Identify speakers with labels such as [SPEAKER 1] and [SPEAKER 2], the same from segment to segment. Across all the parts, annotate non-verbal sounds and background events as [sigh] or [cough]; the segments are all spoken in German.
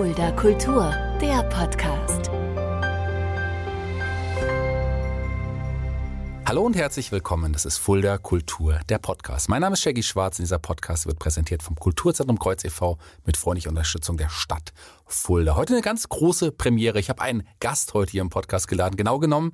[SPEAKER 1] Fulda Kultur, der Podcast.
[SPEAKER 2] Hallo und herzlich willkommen. Das ist Fulda Kultur, der Podcast. Mein Name ist Shaggy Schwarz und dieser Podcast wird präsentiert vom Kulturzentrum Kreuz e.V. mit freundlicher Unterstützung der Stadt Fulda. Heute eine ganz große Premiere. Ich habe einen Gast heute hier im Podcast geladen. Genau genommen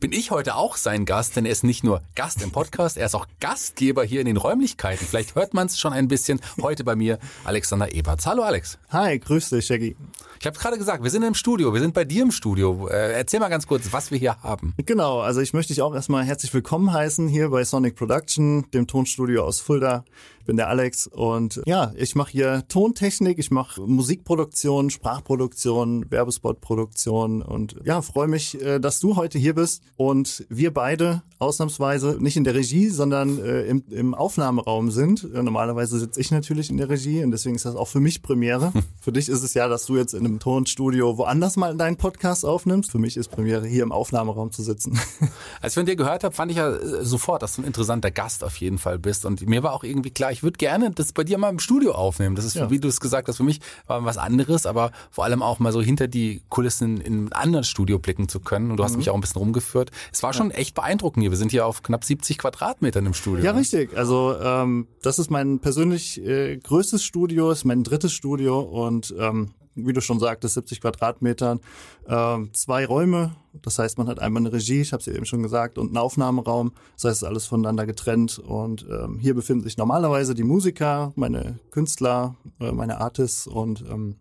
[SPEAKER 2] bin ich heute auch sein Gast, denn er ist nicht nur Gast im Podcast, er ist auch Gastgeber hier in den Räumlichkeiten. Vielleicht hört man es schon ein bisschen. Heute bei mir Alexander Eberts. Hallo Alex.
[SPEAKER 3] Hi, grüß dich, Shaggy.
[SPEAKER 2] Ich habe gerade gesagt, wir sind im Studio, wir sind bei dir im Studio. Äh, erzähl mal ganz kurz, was wir hier haben.
[SPEAKER 3] Genau, also ich möchte dich auch erstmal herzlich willkommen heißen hier bei Sonic Production, dem Tonstudio aus Fulda. Ich bin der Alex und ja, ich mache hier Tontechnik, ich mache Musikproduktion, Sprachproduktion, Werbespotproduktion und ja, freue mich, äh, dass du heute hier bist und wir beide ausnahmsweise nicht in der Regie, sondern äh, im, im Aufnahmeraum sind. Äh, normalerweise sitze ich natürlich in der Regie und deswegen ist das auch für mich Premiere. [laughs] für dich ist es ja, dass du jetzt in einem Tonstudio woanders mal deinen Podcast aufnimmst. Für mich ist Premiere hier im Aufnahmeraum zu sitzen. [laughs]
[SPEAKER 2] Als ich von dir gehört habe, fand ich ja äh, sofort, dass du ein interessanter Gast auf jeden Fall bist und mir war auch irgendwie klar, ich würde gerne das bei dir mal im Studio aufnehmen. Das ist, ja. wie du es gesagt hast, für mich war was anderes, aber vor allem auch mal so hinter die Kulissen in einem anderen Studio blicken zu können. Und du hast mhm. mich auch ein bisschen rumgeführt. Es war schon ja. echt beeindruckend hier. Wir sind hier auf knapp 70 Quadratmetern im Studio.
[SPEAKER 3] Ja, richtig. Also ähm, das ist mein persönlich äh, größtes Studio, ist mein drittes Studio und ähm, wie du schon sagtest, 70 Quadratmetern, äh, zwei Räume. Das heißt, man hat einmal eine Regie, ich habe es ja eben schon gesagt, und einen Aufnahmeraum. Das heißt, es ist alles voneinander getrennt. Und ähm, hier befinden sich normalerweise die Musiker, meine Künstler, äh, meine Artists. Und ähm,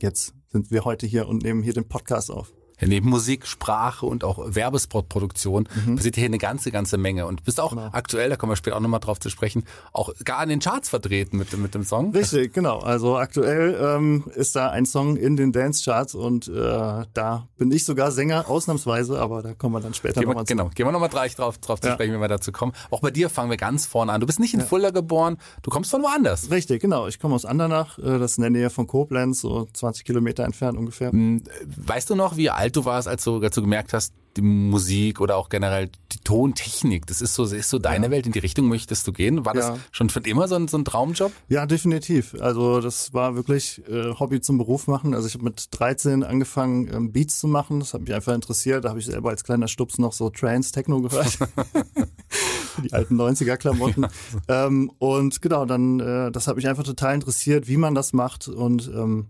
[SPEAKER 3] jetzt sind wir heute hier und nehmen hier den Podcast auf.
[SPEAKER 2] Ja, neben Musik, Sprache und auch Werbespotproduktion mhm. passiert hier eine ganze, ganze Menge. Und bist auch genau. aktuell, da kommen wir später auch nochmal drauf zu sprechen, auch gar in den Charts vertreten mit, mit dem Song.
[SPEAKER 3] Richtig, genau. Also aktuell ähm, ist da ein Song in den Dance-Charts und äh, da bin ich sogar Sänger, ausnahmsweise, aber da kommen wir dann später nochmal
[SPEAKER 2] zu. Genau, gehen wir nochmal gleich drauf, drauf ja. zu sprechen, wenn wir dazu kommen. Auch bei dir fangen wir ganz vorne an. Du bist nicht in ja. Fulda geboren, du kommst von woanders.
[SPEAKER 3] Richtig, genau. Ich komme aus Andernach, äh, das ist in der Nähe von Koblenz, so 20 Kilometer entfernt ungefähr. Hm,
[SPEAKER 2] weißt du noch, wie alt alt du warst, als du, als du gemerkt hast, die Musik oder auch generell die Tontechnik, das ist so, ist so deine ja. Welt, in die Richtung möchtest du gehen? War ja. das schon schon immer so ein, so ein Traumjob?
[SPEAKER 3] Ja, definitiv. Also das war wirklich äh, Hobby zum Beruf machen. Also ich habe mit 13 angefangen, ähm, Beats zu machen. Das hat mich einfach interessiert. Da habe ich selber als kleiner Stups noch so Trance, Techno gehört. [laughs] die alten 90er-Klamotten. ähm, und genau, dann, äh, das hat mich einfach total interessiert, wie man das macht. Und ähm,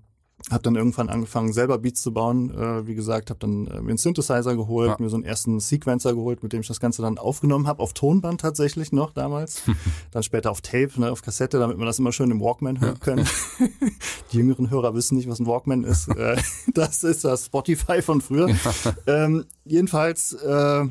[SPEAKER 3] habe dann irgendwann angefangen, selber Beats zu bauen. Äh, wie gesagt, habe dann äh, mir einen Synthesizer geholt, ja. mir so einen ersten Sequencer geholt, mit dem ich das Ganze dann aufgenommen habe, auf Tonband tatsächlich noch damals. [laughs] dann später auf Tape, ne, auf Kassette, damit man das immer schön im Walkman hören können. [laughs] Die jüngeren Hörer wissen nicht, was ein Walkman ist. [laughs] Äh, das ist das Spotify von früher. ähm, jedenfalls, äh,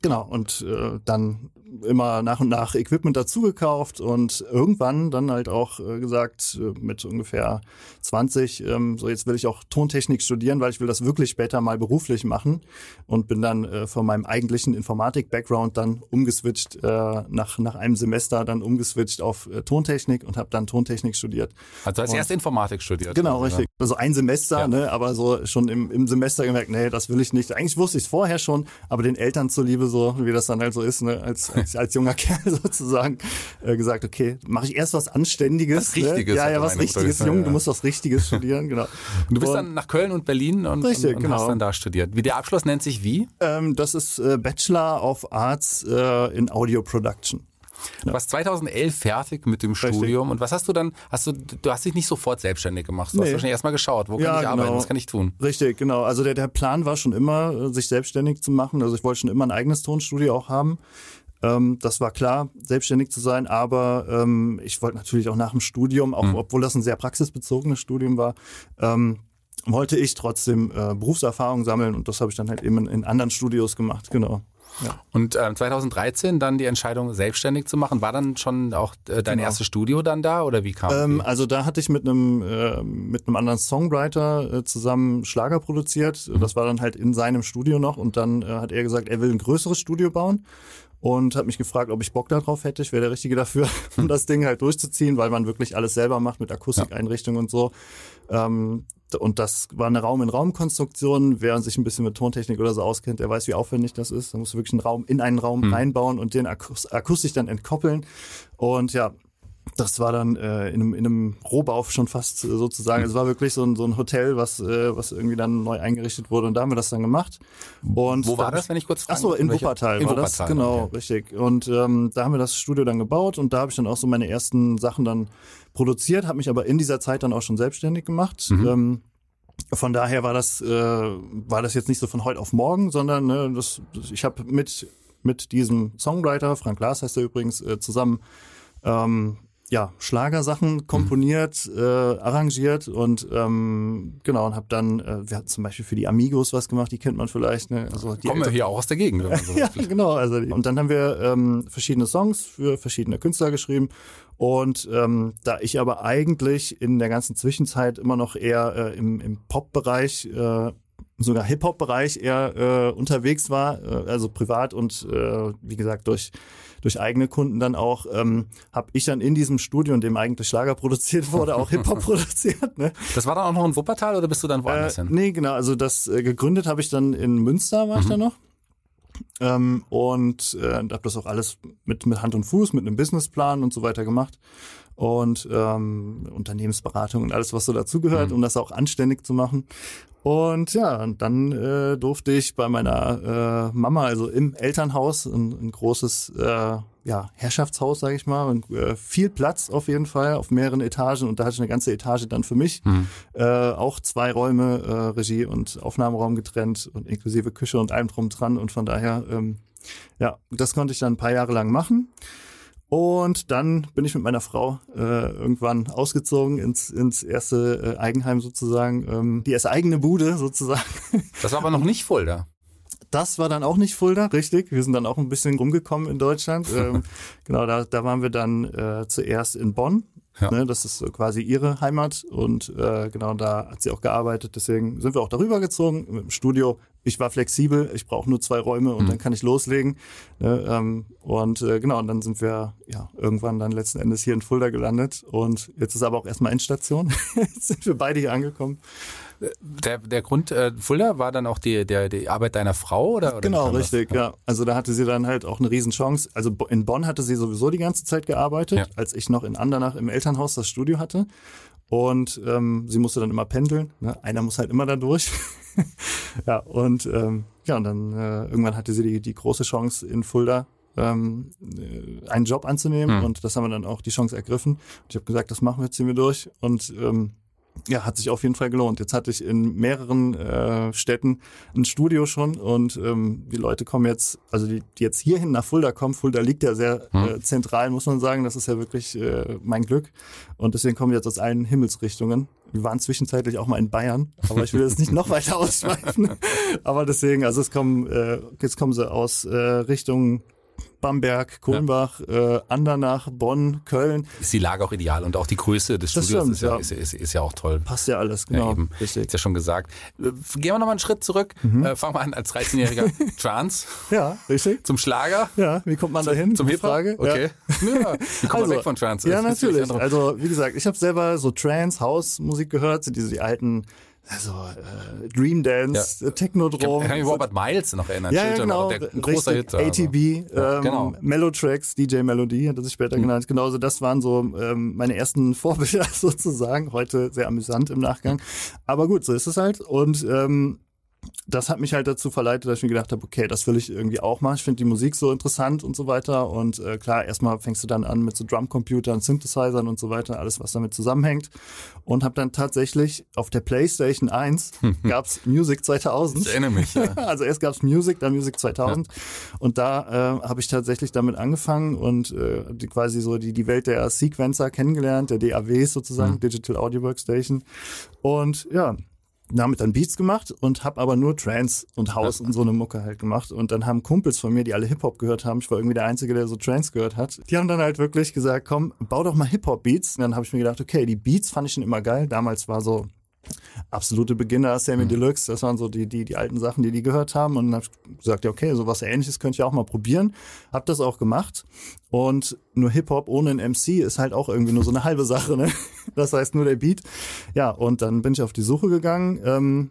[SPEAKER 3] genau, und äh, dann immer nach und nach Equipment dazugekauft und irgendwann dann halt auch äh, gesagt, äh, mit ungefähr 20, ähm, so jetzt will ich auch Tontechnik studieren, weil ich will das wirklich später mal beruflich machen und bin dann äh, von meinem eigentlichen Informatik-Background dann umgeswitcht, nach, nach einem Semester dann umgeswitcht auf Tontechnik und habe dann Tontechnik studiert.
[SPEAKER 2] Also als erst Informatik studiert.
[SPEAKER 3] Genau, also, richtig. Also ein Semester, ja. ne, aber so schon im, im Semester gemerkt, nee, das will ich nicht. Eigentlich wusste ich es vorher schon, aber den Eltern zuliebe so, wie das dann halt so ist, ne, als, als [laughs] als, junger Kerl sozusagen äh, gesagt, okay, mache ich erst was Anständiges.
[SPEAKER 2] Was Richtiges.
[SPEAKER 3] Ne? Ja, ja, was Richtiges. Jung, ja. du musst was Richtiges [laughs] studieren, genau.
[SPEAKER 2] Und du bist und, dann nach Köln und Berlin und, richtig, und, und genau. hast dann da studiert. Wie der Abschluss nennt sich wie?
[SPEAKER 3] Ähm, das ist äh, Bachelor of Arts äh, in Audio Production.
[SPEAKER 2] Du warst 2011 fertig mit dem Richtig. Studium und was hast du dann, hast du, du hast dich nicht sofort selbstständig gemacht, du nee. hast wahrscheinlich erstmal geschaut, wo kann ja, ich arbeiten, genau. was kann ich tun?
[SPEAKER 3] Richtig, genau. Also der, der Plan war schon immer, sich selbstständig zu machen, also ich wollte schon immer ein eigenes Tonstudio auch haben. Ähm, das war klar, selbstständig zu sein, aber ähm, ich wollte natürlich auch nach dem Studium, auch mhm. obwohl das ein sehr praxisbezogenes Studium war, ähm, wollte ich trotzdem äh, Berufserfahrung sammeln und das habe ich dann halt eben in, in anderen Studios gemacht, genau.
[SPEAKER 2] Ja. Und ähm, 2013 dann die Entscheidung, selbstständig zu machen. War dann schon auch äh, dein genau. erstes Studio dann da oder wie kam
[SPEAKER 3] ähm, Also da hatte ich mit einem äh, mit einem anderen Songwriter äh, zusammen Schlager produziert. Mhm. Das war dann halt in seinem Studio noch und dann äh, hat er gesagt, er will ein größeres Studio bauen und hat mich gefragt, ob ich Bock darauf hätte. Ich wäre der Richtige dafür, [laughs] um das Ding halt durchzuziehen, weil man wirklich alles selber macht mit Akustikeinrichtung ja. und so. Ähm, und das war eine Raum-in-Raum-Konstruktion. Wer sich ein bisschen mit Tontechnik oder so auskennt, der weiß, wie aufwendig das ist. Da musst du wirklich einen Raum in einen Raum mhm. reinbauen und den akustisch dann entkoppeln. Und ja, das war dann äh, in, einem, in einem Rohbau schon fast äh, sozusagen. Es war wirklich so ein, so ein Hotel, was, äh, was irgendwie dann neu eingerichtet wurde und da haben wir das dann gemacht. Und
[SPEAKER 2] Wo war das, wenn ich kurz frage?
[SPEAKER 3] Ach so, in Wuppertal
[SPEAKER 2] in
[SPEAKER 3] war
[SPEAKER 2] Wuppertal,
[SPEAKER 3] das, genau,
[SPEAKER 2] okay.
[SPEAKER 3] richtig. Und ähm, da haben wir das Studio dann gebaut und da habe ich dann auch so meine ersten Sachen dann produziert, habe mich aber in dieser Zeit dann auch schon selbstständig gemacht.
[SPEAKER 2] Mhm.
[SPEAKER 3] Ähm, von daher war das, äh, war das jetzt nicht so von heute auf morgen, sondern ne, das, ich habe mit, mit diesem Songwriter, Frank Glas heißt er übrigens, äh, zusammen ähm, ja, Schlagersachen komponiert, äh, arrangiert und ähm, genau und habe dann, äh, wir hatten zum Beispiel für die Amigos was gemacht, die kennt man vielleicht, ne? Also die
[SPEAKER 2] Kommen wir hier auch aus der Gegend. [laughs] So
[SPEAKER 3] ja, genau. Also, und dann haben wir ähm, verschiedene Songs für verschiedene Künstler geschrieben. Und ähm, da ich aber eigentlich in der ganzen Zwischenzeit immer noch eher äh, im, im Pop-Bereich, äh, sogar Hip-Hop-Bereich eher äh, unterwegs war, äh, also privat und äh, wie gesagt durch durch eigene Kunden dann auch, ähm, habe ich dann in diesem Studio, in dem eigentlich Schlager produziert wurde, auch Hip-Hop [laughs] produziert. Ne?
[SPEAKER 2] Das war dann auch noch in Wuppertal oder bist du dann woanders
[SPEAKER 3] Äh,
[SPEAKER 2] hin?
[SPEAKER 3] nee, genau. Also das äh, gegründet habe ich dann in Münster, war ich da noch. Ähm, und äh, habe das auch alles mit, mit Hand und Fuß, mit einem Businessplan und so weiter gemacht. Und ähm, Unternehmensberatung und alles, was so dazugehört, um das auch anständig zu machen. Und ja, und dann äh, durfte ich bei meiner äh, Mama, also im Elternhaus, ein, ein großes äh, ja, Herrschaftshaus, sage ich mal, und äh, viel Platz auf jeden Fall, auf mehreren Etagen. Und da hatte ich eine ganze Etage dann für mich. Äh, auch zwei Räume, äh, Regie und Aufnahmeraum getrennt und inklusive Küche und allem drum dran. Und von daher, ähm, ja, das konnte ich dann ein paar Jahre lang machen. Und dann bin ich mit meiner Frau äh, irgendwann ausgezogen ins, ins erste äh, Eigenheim sozusagen, ähm, die erste eigene Bude sozusagen. [laughs]
[SPEAKER 2] Das war aber noch nicht Fulda.
[SPEAKER 3] Das war dann auch nicht Fulda, richtig. Wir sind dann auch ein bisschen rumgekommen in Deutschland. [laughs] ähm, genau, da, da waren wir dann äh, zuerst in Bonn.
[SPEAKER 2] Ja.
[SPEAKER 3] Ne, das ist quasi ihre Heimat und äh, genau da hat sie auch gearbeitet. Deswegen sind wir auch darüber gezogen mit dem Studio. Ich war flexibel, ich brauche nur zwei Räume und dann kann ich loslegen. Ne, ähm, und äh, genau, und dann sind wir ja irgendwann dann letzten Endes hier in Fulda gelandet. Und jetzt ist aber auch erstmal Endstation. [laughs] jetzt sind wir beide hier angekommen.
[SPEAKER 2] Der, der Grund äh, Fulda war dann auch die, der, die Arbeit deiner Frau oder? oder
[SPEAKER 3] Genau, richtig, ja. Also da hatte sie dann halt auch eine Riesenchance. Also in Bonn hatte sie sowieso die ganze Zeit gearbeitet,
[SPEAKER 2] Ja.
[SPEAKER 3] als ich noch in Andernach im Elternhaus das Studio hatte. Und ähm, sie musste dann immer pendeln. Ne? Einer muss halt immer da durch. [laughs] ja, und ähm, ja, und dann äh, irgendwann hatte sie die, die große Chance in Fulda ähm, äh, einen Job anzunehmen
[SPEAKER 2] Hm.
[SPEAKER 3] und das haben wir dann auch die Chance ergriffen. Und ich habe gesagt, das machen wir, ziehen wir durch. Und ähm, ja, hat sich auf jeden Fall gelohnt. Jetzt hatte ich in mehreren äh, Städten ein Studio schon und ähm, die Leute kommen jetzt, also die, die jetzt hierhin nach Fulda kommen, Fulda liegt ja sehr äh, zentral, muss man sagen. Das ist ja wirklich äh, mein Glück. Und deswegen kommen die jetzt aus allen Himmelsrichtungen. Wir waren zwischenzeitlich auch mal in Bayern, aber ich will das nicht noch weiter ausschweifen. [laughs] aber deswegen, also es kommen, äh, jetzt kommen sie aus äh, Richtung Bamberg, Kulmbach, äh, Andernach, Bonn, Köln.
[SPEAKER 2] Ist die Lage auch ideal und auch die Größe des
[SPEAKER 3] Das
[SPEAKER 2] Studios
[SPEAKER 3] stimmt,
[SPEAKER 2] ist, ja,
[SPEAKER 3] ja.
[SPEAKER 2] Ist, ist, ist ja auch toll.
[SPEAKER 3] Passt ja alles,
[SPEAKER 2] Ja,
[SPEAKER 3] genau.
[SPEAKER 2] eben.
[SPEAKER 3] Richtig.
[SPEAKER 2] Ist ja schon gesagt. Äh, Gehen wir nochmal einen Schritt zurück.
[SPEAKER 3] Mhm.
[SPEAKER 2] Äh, fangen wir an als 13-jähriger [laughs] Trans
[SPEAKER 3] Ja, richtig.
[SPEAKER 2] zum Schlager.
[SPEAKER 3] Ja, wie kommt man da hin?
[SPEAKER 2] Zum Hip-Hop? Okay. [laughs] Ja. Wie kommen
[SPEAKER 3] Also,
[SPEAKER 2] wir weg von Trans?
[SPEAKER 3] Ja, natürlich. Also, wie gesagt, ich habe selber so Trance, House-Musik gehört, so diese die alten, also äh, Dream Dance,
[SPEAKER 2] Ich
[SPEAKER 3] äh,
[SPEAKER 2] kann,
[SPEAKER 3] Technodrom.
[SPEAKER 2] kann mich Robert Miles noch erinnern.
[SPEAKER 3] ja, ja, genau.
[SPEAKER 2] Der, ein großer. Hit.
[SPEAKER 3] ATB,
[SPEAKER 2] Ja,
[SPEAKER 3] ähm,
[SPEAKER 2] genau. Mhm.
[SPEAKER 3] Melotracks, DJ Melody, hat er sich später genannt. Genauso, das waren so ähm, meine ersten [laughs] Vorbilder sozusagen. Heute sehr amüsant im Nachgang. Aber gut, so ist es halt. Und ähm, das hat mich halt dazu verleitet, dass ich mir gedacht habe, okay, das will ich irgendwie auch machen. Ich finde die Musik so interessant und so weiter. Und äh, klar, erstmal fängst du dann an mit so Drumcomputern, Synthesizern und so weiter, alles, was damit zusammenhängt. Und habe dann tatsächlich auf der PlayStation 1 [laughs] gab's Music 2000.
[SPEAKER 2] Ich erinnere mich. Ja. [laughs]
[SPEAKER 3] Also erst gab's Music, dann Music 2000 und da äh, habe ich tatsächlich damit angefangen und äh, die, quasi so die, die Welt der Sequencer kennengelernt, der DAWs sozusagen, Digital Audio Workstation und ja, damit dann Beats gemacht und habe aber nur Trance und House und so eine Mucke halt gemacht. Und dann haben Kumpels von mir, die alle Hip-Hop gehört haben, ich war irgendwie der Einzige, der so Trance gehört hat, die haben dann halt wirklich gesagt, komm, bau doch mal Hip-Hop-Beats. Und dann habe ich mir gedacht, okay, die Beats fand ich schon immer geil, damals war so absolute Beginner, Sammy Deluxe, das waren so die, die, die alten Sachen, die die gehört haben. Und dann hab ich gesagt, ja, okay, sowas ähnliches könnte ich auch mal probieren. Hab das auch gemacht. Und nur Hip-Hop ohne ein MC ist halt auch irgendwie nur so eine halbe Sache, ne? [laughs] Das heißt nur der Beat. Ja, und dann bin ich auf die Suche gegangen. Ähm,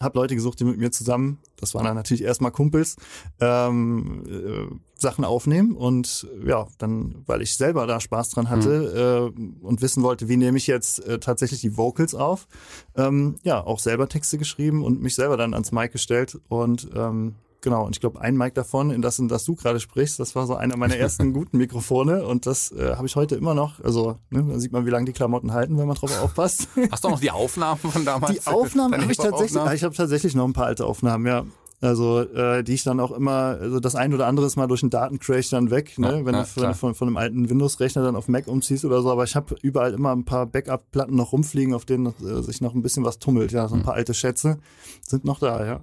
[SPEAKER 3] habe Leute gesucht, die mit mir zusammen, das waren dann natürlich erstmal Kumpels, ähm, äh, Sachen aufnehmen und ja, dann, weil ich selber da Spaß dran hatte mhm. äh, und wissen wollte, wie nehme ich jetzt äh, tatsächlich die Vocals auf, ähm, ja, auch selber Texte geschrieben und mich selber dann ans Mic gestellt und ähm, Genau, und ich glaube, ein Mic davon, in das, in das du gerade sprichst, das war so einer meiner [laughs] ersten guten Mikrofone und das äh, habe ich heute immer noch. Also, ne, da sieht man, wie lange die Klamotten halten, wenn man drauf [laughs] aufpasst.
[SPEAKER 2] Hast du auch noch die Aufnahmen von damals?
[SPEAKER 3] Die Aufnahmen habe ich tatsächlich, ich habe tatsächlich noch ein paar alte Aufnahmen, ja. Also äh, die ich dann auch immer, also das ein oder andere ist mal durch einen Datencrash dann weg, ne? Ja, wenn ja, du von, von, von einem alten Windows-Rechner dann auf Mac umziehst oder so. Aber ich habe überall immer ein paar Backup-Platten noch rumfliegen, auf denen äh, sich noch ein bisschen was tummelt. Ja, so ein hm. paar alte Schätze sind noch da, ja.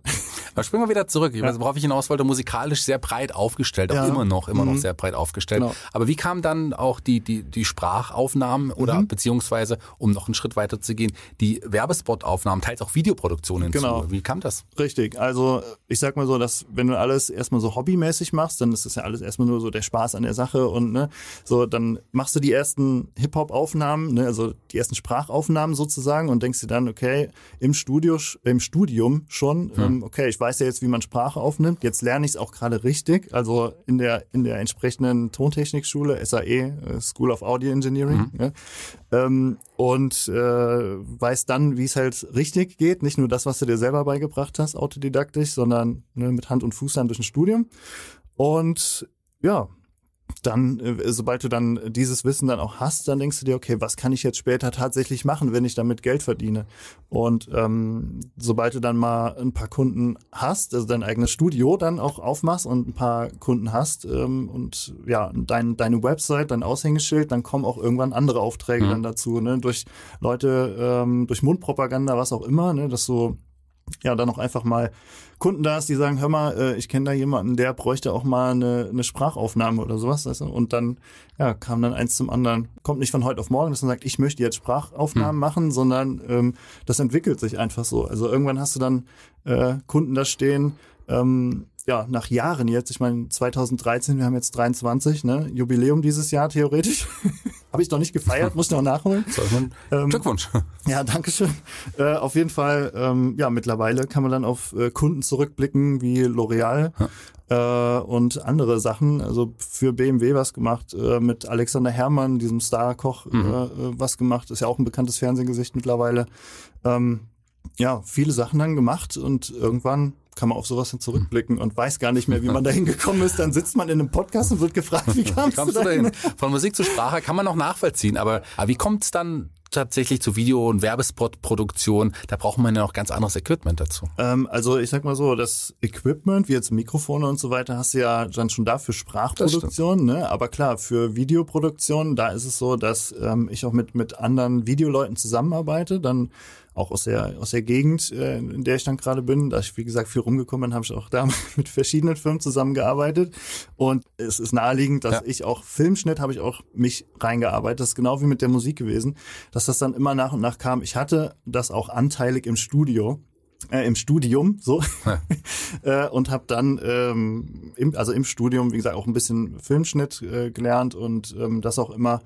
[SPEAKER 2] Aber springen wir wieder zurück. Ja. worauf ich hinaus wollte, musikalisch sehr breit aufgestellt, auch ja. immer noch, immer mhm. noch sehr breit aufgestellt. Genau. Aber wie kam dann auch die, die, die Sprachaufnahmen oder mhm. beziehungsweise, um noch einen Schritt weiter zu gehen, die Werbespot-Aufnahmen, teils auch Videoproduktionen genau. zu? Wie kam das?
[SPEAKER 3] Richtig. Also ich sag mal so, dass wenn du alles erstmal so hobbymäßig machst, dann ist das ja alles erstmal nur so der Spaß an der Sache und ne, so dann machst du die ersten Hip-Hop-Aufnahmen, ne, also die ersten Sprachaufnahmen sozusagen und denkst dir dann, okay, im Studio, im Studium schon, hm. ähm, okay, ich weiß ja jetzt, wie man Sprache aufnimmt. Jetzt lerne ich es auch gerade richtig. Also in der, in der entsprechenden Tontechnikschule, SAE, äh, School of Audio Engineering. Mhm. Ja, ähm, und äh, weiß dann, wie es halt richtig geht. Nicht nur das, was du dir selber beigebracht hast, autodidaktisch, sondern ne, mit Hand und Fuß dann durch ein Studium. Und ja, dann, äh, sobald du dann dieses Wissen dann auch hast, dann denkst du dir, okay, was kann ich jetzt später tatsächlich machen, wenn ich damit Geld verdiene? Und ähm, sobald du dann mal ein paar Kunden hast, also dein eigenes Studio dann auch aufmachst und ein paar Kunden hast ähm, und ja, dein, deine Website, dein Aushängeschild, dann kommen auch irgendwann andere Aufträge mhm. dann dazu, ne? Durch Leute, ähm, durch Mundpropaganda, was auch immer, ne? Dass du ja dann auch einfach mal Kunden da ist, die sagen, hör mal, äh, ich kenne da jemanden, der bräuchte auch mal eine, eine Sprachaufnahme oder sowas. Weißt du? Und dann ja, kam dann eins zum anderen. Kommt nicht von heute auf morgen, dass man sagt, ich möchte jetzt Sprachaufnahmen hm. machen, sondern ähm, das entwickelt sich einfach so. Also irgendwann hast du dann äh, Kunden da stehen, ähm, ja, nach Jahren jetzt, ich meine 2013, wir haben jetzt 23, ne, Jubiläum dieses Jahr theoretisch. [laughs] Habe ich noch nicht gefeiert, muss noch nachholen.
[SPEAKER 2] Ähm, Glückwunsch.
[SPEAKER 3] Ja, danke schön. Äh, auf jeden Fall, ähm, ja, mittlerweile kann man dann auf äh, Kunden zurückblicken wie L'Oreal äh, und andere Sachen. Also für BMW was gemacht, äh, mit Alexander Herrmann, diesem Star-Koch, mhm. äh, was gemacht. Ist ja auch ein bekanntes Fernsehgesicht mittlerweile. Ähm, ja, viele Sachen dann gemacht und irgendwann kann man auf sowas dann zurückblicken und weiß gar nicht mehr, wie man da [laughs] hingekommen ist. Dann sitzt man in einem Podcast und wird gefragt, wie [laughs] kamst,
[SPEAKER 2] kamst du dahin? Von Musik zu Sprache kann man noch nachvollziehen, aber, aber wie kommt es dann tatsächlich zu Video- und Werbespot-Produktion, da braucht man ja noch ganz anderes Equipment dazu.
[SPEAKER 3] Ähm, also ich sag mal so, das Equipment, wie jetzt Mikrofone und so weiter, hast du ja dann schon da für Sprachproduktion, ne? Aber klar, für Videoproduktion, da ist es so, dass ähm, ich auch mit, mit anderen Videoleuten zusammenarbeite, dann auch aus der, aus der Gegend, äh, in der ich dann gerade bin. Da ich, wie gesagt, viel rumgekommen bin, habe ich auch da [laughs] mit verschiedenen Firmen zusammengearbeitet. Und es ist naheliegend, dass ja. ich auch Filmschnitt habe ich auch mich reingearbeitet. Das ist genau wie mit der Musik gewesen, dass das dann immer nach und nach kam. Ich hatte das auch anteilig im Studio. Äh, im Studium so [laughs] äh, und habe dann ähm, im, also im Studium wie gesagt auch ein bisschen Filmschnitt äh, gelernt und ähm, das auch immer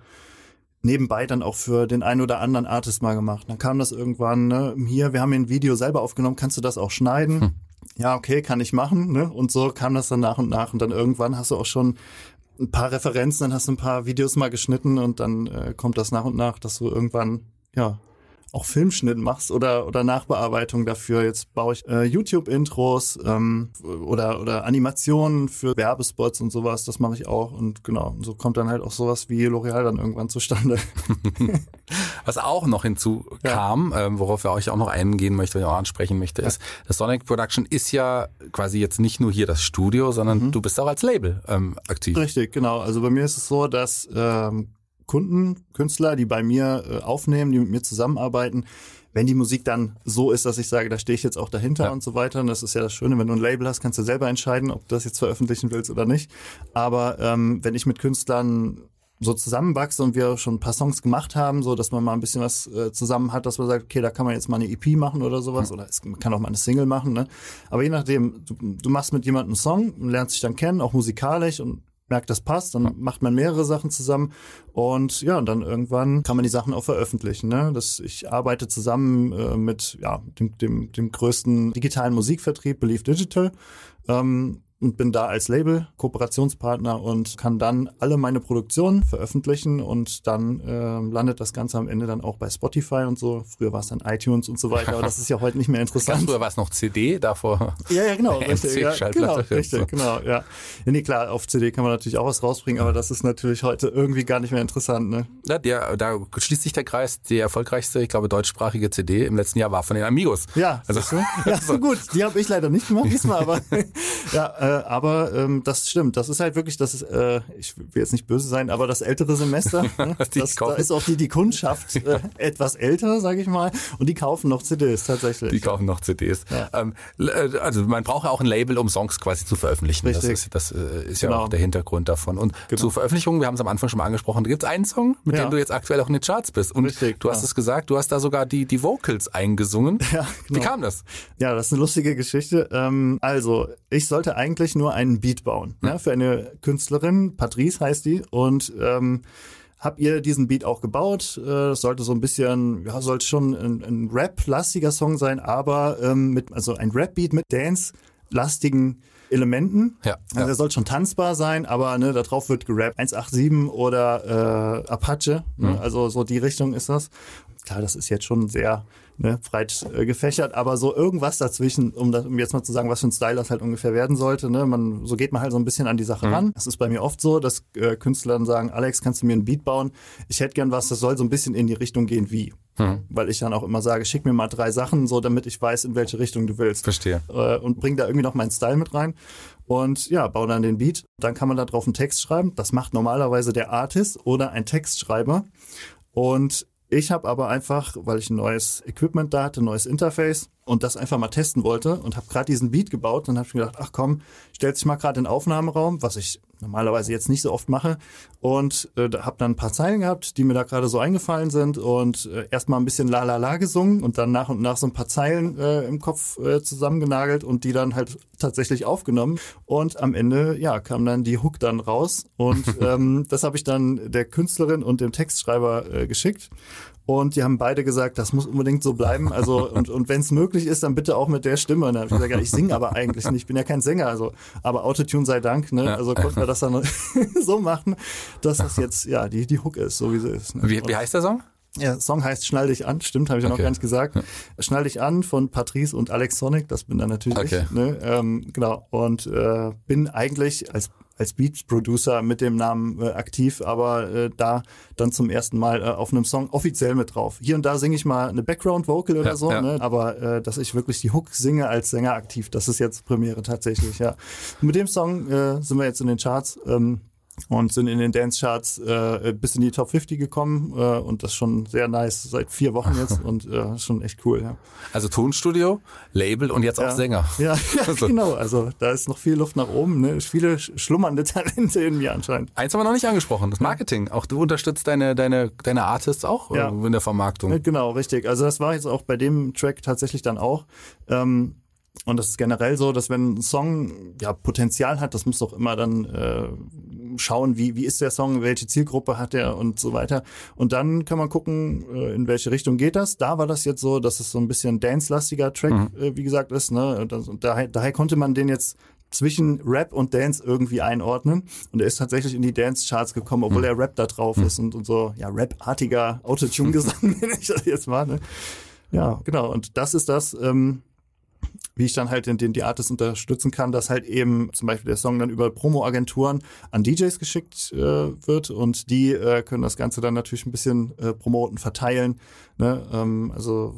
[SPEAKER 3] nebenbei dann auch für den einen oder anderen Artist mal gemacht. Dann kam das irgendwann, ne, hier, wir haben hier ein Video selber aufgenommen, kannst du das auch schneiden? Hm. Ja, okay, kann ich machen, ne? Und so kam das dann nach und nach und dann irgendwann hast du auch schon ein paar Referenzen, dann hast du ein paar Videos mal geschnitten und dann äh, kommt das nach und nach, dass du irgendwann ja auch Filmschnitt machst oder, oder Nachbearbeitung dafür. Jetzt baue ich äh, YouTube-Intros ähm, oder, oder Animationen für Werbespots und sowas. Das mache ich auch. Und genau, und so kommt dann halt auch sowas wie L'Oreal dann irgendwann zustande. [laughs]
[SPEAKER 2] Was auch noch hinzukam, ja. ähm, worauf wir euch auch noch eingehen möchte, ich auch ansprechen möchte, ist, das Sonic Production ist ja quasi jetzt nicht nur hier das Studio, sondern mhm. du bist auch als Label ähm, aktiv.
[SPEAKER 3] Richtig, genau. Also bei mir ist es so, dass ähm, Kunden, Künstler, die bei mir äh, aufnehmen, die mit mir zusammenarbeiten, wenn die Musik dann so ist, dass ich sage, da stehe ich jetzt auch dahinter ja. und so weiter. Und das ist ja das Schöne, wenn du ein Label hast, kannst du selber entscheiden, ob du das jetzt veröffentlichen willst oder nicht. Aber ähm, wenn ich mit Künstlern so zusammenwachse und wir schon ein paar Songs gemacht haben, so dass man mal ein bisschen was äh, zusammen hat, dass man sagt, okay, da kann man jetzt mal eine EP machen oder sowas, mhm. oder es kann auch mal eine Single machen, ne? Aber je nachdem, du, du machst mit jemandem einen Song, lernst dich dann kennen, auch musikalisch und merkt, das passt, dann macht man mehrere Sachen zusammen und ja, und dann irgendwann kann man die Sachen auch veröffentlichen. Ne? Das, ich arbeite zusammen äh, mit ja, dem, dem, dem größten digitalen Musikvertrieb, Believe Digital. Ähm, und bin da als Label Kooperationspartner und kann dann alle meine Produktionen veröffentlichen und dann äh, landet das Ganze am Ende dann auch bei Spotify und so. Früher war es dann iTunes und so weiter, aber das ist ja heute nicht mehr interessant.
[SPEAKER 2] früher war es noch CD, davor.
[SPEAKER 3] Ja, ja, genau, [laughs] richtig, ja, genau, richtig, genau, ja. ja. Nee, klar, auf CD kann man natürlich auch was rausbringen, aber das ist natürlich heute irgendwie gar nicht mehr interessant, ne?
[SPEAKER 2] Ja, der, da schließt sich der Kreis. Die erfolgreichste, ich glaube, deutschsprachige CD im letzten Jahr war von den Amigos.
[SPEAKER 3] Ja, also, [laughs] ja, so gut. Die habe ich leider nicht gemacht diesmal, aber [laughs] ja, äh, aber ähm, das stimmt. Das ist halt wirklich, das ist, äh, ich will jetzt nicht böse sein, aber das ältere Semester, [laughs] ne? das, da ist auch die, die Kundschaft äh, [laughs] etwas älter, sage ich mal, und die kaufen noch CDs tatsächlich.
[SPEAKER 2] Die kaufen noch CDs. Ja. Ähm, äh, also man braucht ja auch ein Label, um Songs quasi zu veröffentlichen. Richtig. Das ist, das äh, ist ja genau. auch der Hintergrund davon. Und genau. zur Veröffentlichung, wir haben es am Anfang schon mal angesprochen, gibt es einen Song, mit ja. dem du jetzt aktuell auch in den Charts bist. Und Richtig, du hast es gesagt, du hast da sogar die, die Vocals eingesungen. Ja, genau. Wie kam das?
[SPEAKER 3] Ja, das ist eine lustige Geschichte. Ähm, also, ich sollte eigentlich nur einen Beat bauen ja, für eine Künstlerin, Patrice heißt die, und ähm, hab ihr diesen Beat auch gebaut. Äh, das sollte so ein bisschen, ja, sollte schon ein, ein Rap-lastiger Song sein, aber ähm, mit, also ein Rap-Beat mit Dance-lastigen Elementen. Ja, also ja. er soll schon tanzbar sein, aber ne, darauf wird gerappt. 187 oder äh, Apache, ne? Mhm. also so die Richtung ist das. Klar, das ist jetzt schon sehr ne, breit äh, gefächert, aber so irgendwas dazwischen, um, das, um jetzt mal zu sagen, was für ein Style das halt ungefähr werden sollte. Ne? Man, so geht man halt so ein bisschen an die Sache mhm. ran. Das ist bei mir oft so, dass äh, Künstler dann sagen, Alex, kannst du mir ein Beat bauen? Ich hätte gern was, das soll so ein bisschen in die Richtung gehen wie. Mhm. Weil ich dann auch immer sage, schick mir mal drei Sachen, so damit ich weiß, in welche Richtung du willst.
[SPEAKER 2] Verstehe.
[SPEAKER 3] Äh, und bring da irgendwie noch meinen Style mit rein. Und ja, baue dann den Beat. Dann kann man da drauf einen Text schreiben. Das macht normalerweise der Artist oder ein Textschreiber. Und ich habe aber einfach, weil ich ein neues Equipment da hatte, ein neues Interface und das einfach mal testen wollte und habe gerade diesen Beat gebaut, dann habe mir gedacht, ach komm, stellt sich mal gerade in den Aufnahmeraum, was ich normalerweise jetzt nicht so oft mache. Und äh, habe dann ein paar Zeilen gehabt, die mir da gerade so eingefallen sind und äh, erstmal ein bisschen La La La gesungen und dann nach und nach so ein paar Zeilen äh, im Kopf äh, zusammengenagelt und die dann halt tatsächlich aufgenommen. Und am Ende ja kam dann die Hook dann raus und [laughs] ähm, das habe ich dann der Künstlerin und dem Textschreiber äh, geschickt und die haben beide gesagt, das muss unbedingt so bleiben. Also, [laughs] und, und wenn es möglich ist, dann bitte auch mit der Stimme. Und dann habe ich gesagt, ja, ich singe aber eigentlich nicht. Ich bin ja kein Sänger. Also, aber Autotune sei Dank, ne? Also konnten wir das dann [laughs] so machen, dass das jetzt, ja, die, die Hook ist, so wie sie ist.
[SPEAKER 2] Ne? Wie, wie heißt der Song?
[SPEAKER 3] Ja, Song heißt Schnall dich an, stimmt, habe ich ja okay. noch gar nicht gesagt. Schnall dich an von Patrice und Alex Sonic, das bin dann natürlich okay. ich. Ne? Ähm, genau, und äh, bin eigentlich als als Beat-Producer mit dem Namen äh, aktiv, aber äh, da dann zum ersten Mal äh, auf einem Song offiziell mit drauf. Hier und da singe ich mal eine Background-Vocal oder ja, so, ja. Ne? aber äh, dass ich wirklich die Hook singe als Sänger aktiv, das ist jetzt Premiere tatsächlich, ja. Und mit dem Song äh, sind wir jetzt in den Charts. Ähm, und sind in den Dance-Charts äh, bis in die Top 50 gekommen äh, und das schon sehr nice seit vier Wochen jetzt [laughs] und äh, schon echt cool. Ja.
[SPEAKER 2] Also Tonstudio, Label und jetzt
[SPEAKER 3] ja.
[SPEAKER 2] auch Sänger. [laughs]
[SPEAKER 3] Ja, ja also. genau. Also da ist noch viel Luft nach oben. Ne? Viele schlummernde Talente in mir anscheinend.
[SPEAKER 2] Eins haben wir noch nicht angesprochen, das Marketing. Auch du unterstützt deine, deine, deine Artists auch ja. in der Vermarktung.
[SPEAKER 3] Genau, richtig. Also das war jetzt auch bei dem Track tatsächlich dann auch. Ähm, und das ist generell so, dass wenn ein Song ja Potenzial hat, das muss doch immer dann äh, schauen, wie, wie ist der Song, welche Zielgruppe hat er und so weiter. Und dann kann man gucken, äh, in welche Richtung geht das. Da war das jetzt so, dass es so ein bisschen dance-lastiger Track, mhm. äh, wie gesagt, ist. Ne? Und daher, daher konnte man den jetzt zwischen Rap und Dance irgendwie einordnen. Und er ist tatsächlich in die Dance-Charts gekommen, obwohl mhm. er Rap da drauf mhm. ist und, und so, ja, Rap-artiger Autotune-Gesang, [laughs] nenne [laughs] ich das jetzt mal. Ne? Ja, genau. Und das ist das, ähm, wie ich dann halt den, den die Artists unterstützen kann, dass halt eben zum Beispiel der Song dann über Promo-Agenturen an DJs geschickt äh, wird und die äh, können das Ganze dann natürlich ein bisschen äh, promoten, verteilen. Ne? Ähm, also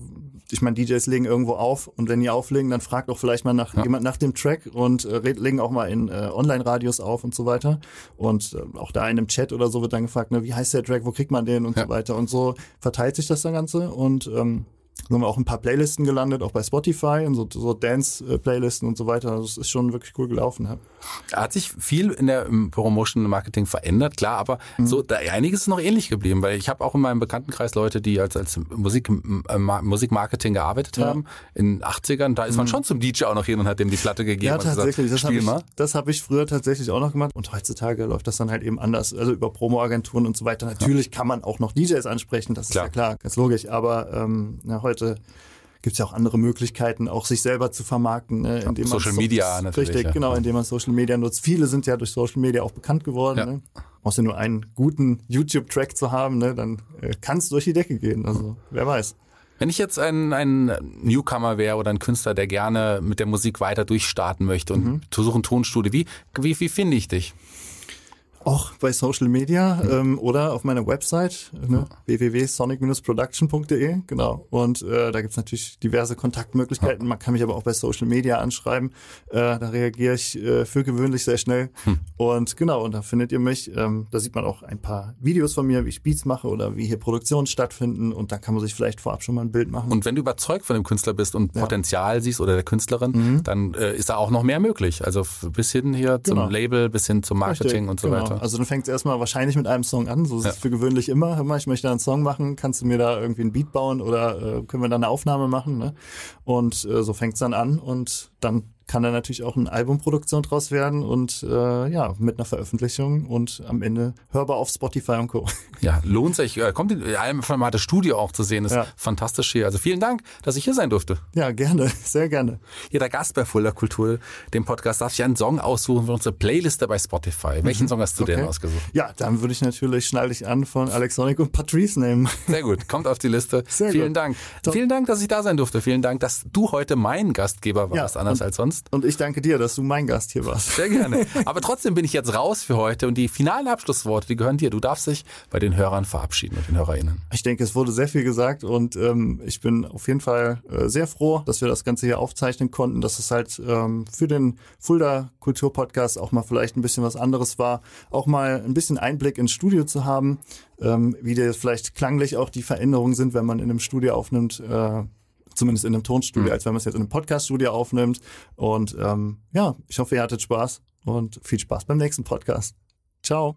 [SPEAKER 3] ich meine, DJs legen irgendwo auf und wenn die auflegen, dann fragt auch vielleicht mal nach ja. jemand nach dem Track und äh, legen auch mal in äh, Online-Radios auf und so weiter. Und äh, auch da in einem Chat oder so wird dann gefragt, ne, wie heißt der Track, wo kriegt man den und ja. so weiter. Und so verteilt sich das dann Ganze und ähm, Haben wir auch ein paar Playlisten gelandet, auch bei Spotify und so, so Dance-Playlisten und so weiter. Also es ist schon wirklich cool gelaufen. Ja.
[SPEAKER 2] Hat sich viel in der Promotion Marketing verändert, klar, aber mhm. so da, einiges ist noch ähnlich geblieben, weil ich habe auch in meinem Bekanntenkreis Leute, die als, als Musik, äh, Musikmarketing gearbeitet ja. haben in den 80ern. Da ist man mhm. schon zum DJ auch noch hin und hat dem die Platte gegeben. Ja,
[SPEAKER 3] tatsächlich. Gesagt, das habe ich, das hab ich früher tatsächlich auch noch gemacht. Und heutzutage läuft das dann halt eben anders. Also über Promo-Agenturen und so weiter. Natürlich ja. kann man auch noch DJs ansprechen, das klar. ist ja klar, ganz logisch. Aber ähm, ja, heute gibt es ja auch andere Möglichkeiten, auch sich selber zu vermarkten, ne, indem
[SPEAKER 2] man Social Media
[SPEAKER 3] so, natürlich. Richtig, ja. genau, indem man Social Media nutzt. Viele sind ja durch Social Media auch bekannt geworden. Ja. Ne? Brauchst du nur einen guten YouTube-Track zu haben, ne, dann äh, kann es durch die Decke gehen. Also wer weiß.
[SPEAKER 2] Wenn ich jetzt ein, ein Newcomer wäre oder ein Künstler, der gerne mit der Musik weiter durchstarten möchte und mhm. zu suchen Tonstudio, wie, wie, wie finde ich dich?
[SPEAKER 3] Auch bei Social Media ähm, oder auf meiner Website ne, www.sonic-production.de, genau. Und äh, da gibt's natürlich diverse Kontaktmöglichkeiten. Man kann mich aber auch bei Social Media anschreiben. Äh, da reagiere ich äh, für gewöhnlich sehr schnell. Hm. Und genau, und da findet ihr mich. Ähm, da sieht man auch ein paar Videos von mir, wie ich Beats mache oder wie hier Produktionen stattfinden. Und da kann man sich vielleicht vorab schon mal ein Bild machen.
[SPEAKER 2] Und wenn du überzeugt von dem Künstler bist und ja. Potenzial siehst oder der Künstlerin, mhm. dann äh, ist da auch noch mehr möglich. Also bis hin hier zum genau. Label, bis hin zum Marketing Richtig, und so genau. weiter.
[SPEAKER 3] Also dann fängt es erstmal wahrscheinlich mit einem Song an. So ist ja. es für gewöhnlich immer. Hör mal, ich möchte einen Song machen, kannst du mir da irgendwie ein Beat bauen oder äh, können wir da eine Aufnahme machen? Ne? Und äh, so fängt es dann an und dann kann da natürlich auch eine Albumproduktion draus werden und äh, ja, mit einer Veröffentlichung und am Ende hörbar auf Spotify und Co. [laughs]
[SPEAKER 2] Ja, lohnt sich. Kommt in einem Format das Studio auch zu sehen. ist ja. fantastisch hier. Also vielen Dank, dass ich hier sein durfte.
[SPEAKER 3] Ja, gerne. Sehr gerne.
[SPEAKER 2] Hier der Gast bei Fuller Kultur, dem Podcast, darf ich einen Song aussuchen für unsere Playliste bei Spotify. Welchen mhm. Song hast du okay. denn ausgesucht?
[SPEAKER 3] Ja, dann würde ich natürlich Schnall dich an von Alexonic und Patrice nehmen.
[SPEAKER 2] Sehr gut. Kommt auf die Liste. Sehr vielen gut. Dank. Top. Vielen Dank, dass ich da sein durfte. Vielen Dank, dass du heute mein Gastgeber warst, ja, anders als sonst.
[SPEAKER 3] Und ich danke dir, dass du mein Gast hier warst.
[SPEAKER 2] Sehr gerne. Aber trotzdem bin ich jetzt raus für heute und die finalen Abschlussworte, die gehören dir. Du darfst dich bei den Hörern verabschieden und den HörerInnen.
[SPEAKER 3] Ich denke, es wurde sehr viel gesagt und ähm, ich bin auf jeden Fall äh, sehr froh, dass wir das Ganze hier aufzeichnen konnten, dass es halt ähm, für den Fulda Kulturpodcast auch mal vielleicht ein bisschen was anderes war, auch mal ein bisschen Einblick ins Studio zu haben, ähm, wie dir vielleicht klanglich auch die Veränderungen sind, wenn man in einem Studio aufnimmt. Äh, zumindest in einem Tonstudio, mhm. als wenn man es jetzt in einem Podcaststudio aufnimmt. Und ähm, ja, ich hoffe, ihr hattet Spaß und viel Spaß beim nächsten Podcast. Ciao.